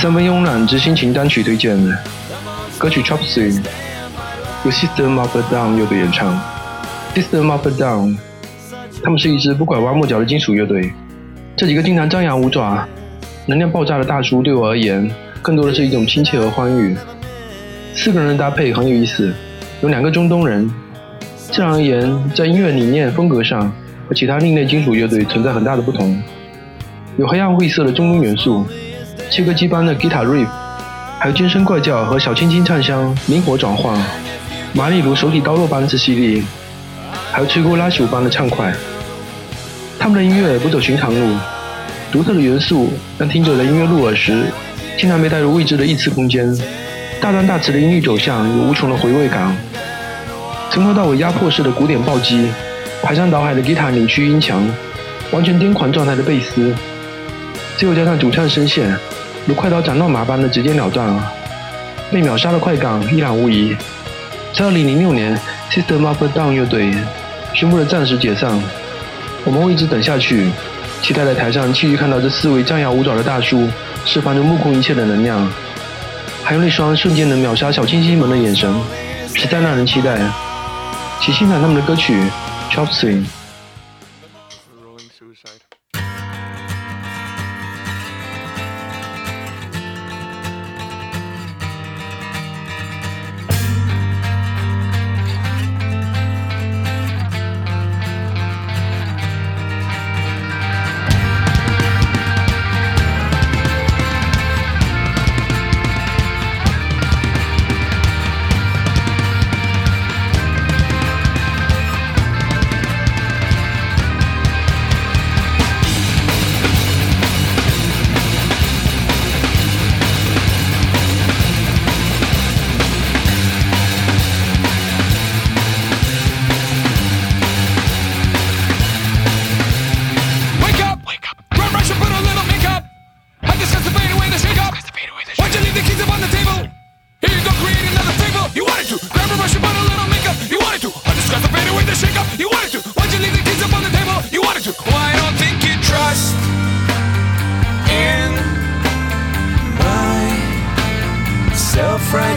三分慵懒之心情单曲推荐，歌曲《Chop Suey》由 System of a Down 乐队演唱。System of a Down，他们是一支不拐弯抹角的金属乐队。这几个经常张牙舞爪、能量爆炸的大叔，对我而言，更多的是一种亲切和欢愉。四个人的搭配很有意思，有两个中东人。自然而言，在音乐理念风格上和其他另类金属乐队存在很大的不同。有黑暗晦涩的中东元素。切割机般的吉他 riff，还有尖声怪叫和小清新唱腔灵活转换，麻利如手提刀落般之犀利，还有吹锅拉朽般的畅快。他们的音乐不走寻常路，独特的元素让听者在音乐入耳时，经常被带入未知的异次空间。大段大词的音律走向有无穷的回味感，从头到尾压迫式的鼓点暴击，排山倒海的吉他扭曲音墙，完全癫狂状态的贝斯，最后加上主唱声线。如快刀斩乱麻般的直截了当，被秒杀的快感一览无遗。在2006年，System of a Down 乐队宣布了暂时解散。我们会一直等下去，期待在台上继续看到这四位张牙舞爪的大叔释放着目空一切的能量，还有那双瞬间能秒杀小清新们的眼神，实在让人期待。请欣赏他们的歌曲《Chop Suey》。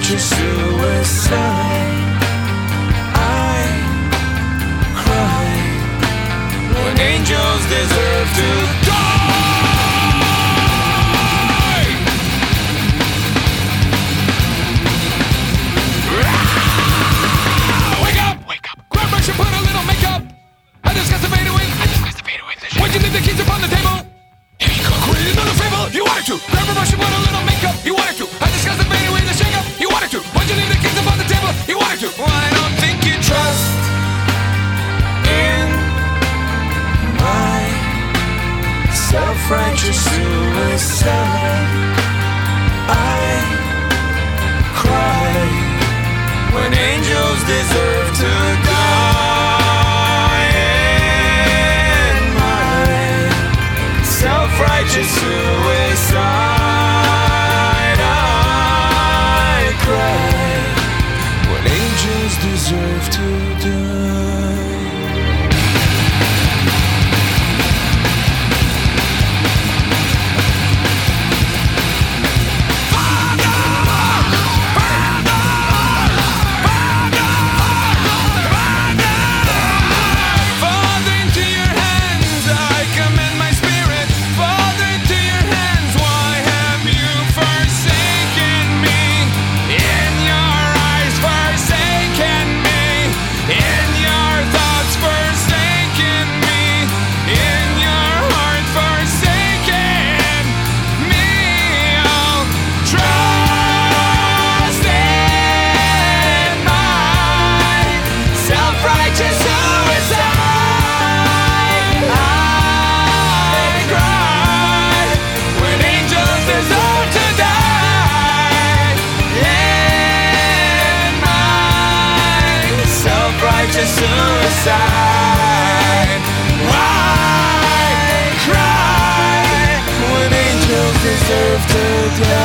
Self-righteous suicide. I cry when angels deserve to self-righteous suicide. I cry when angels deserve to just suicide. Why cry when angels deserve to die?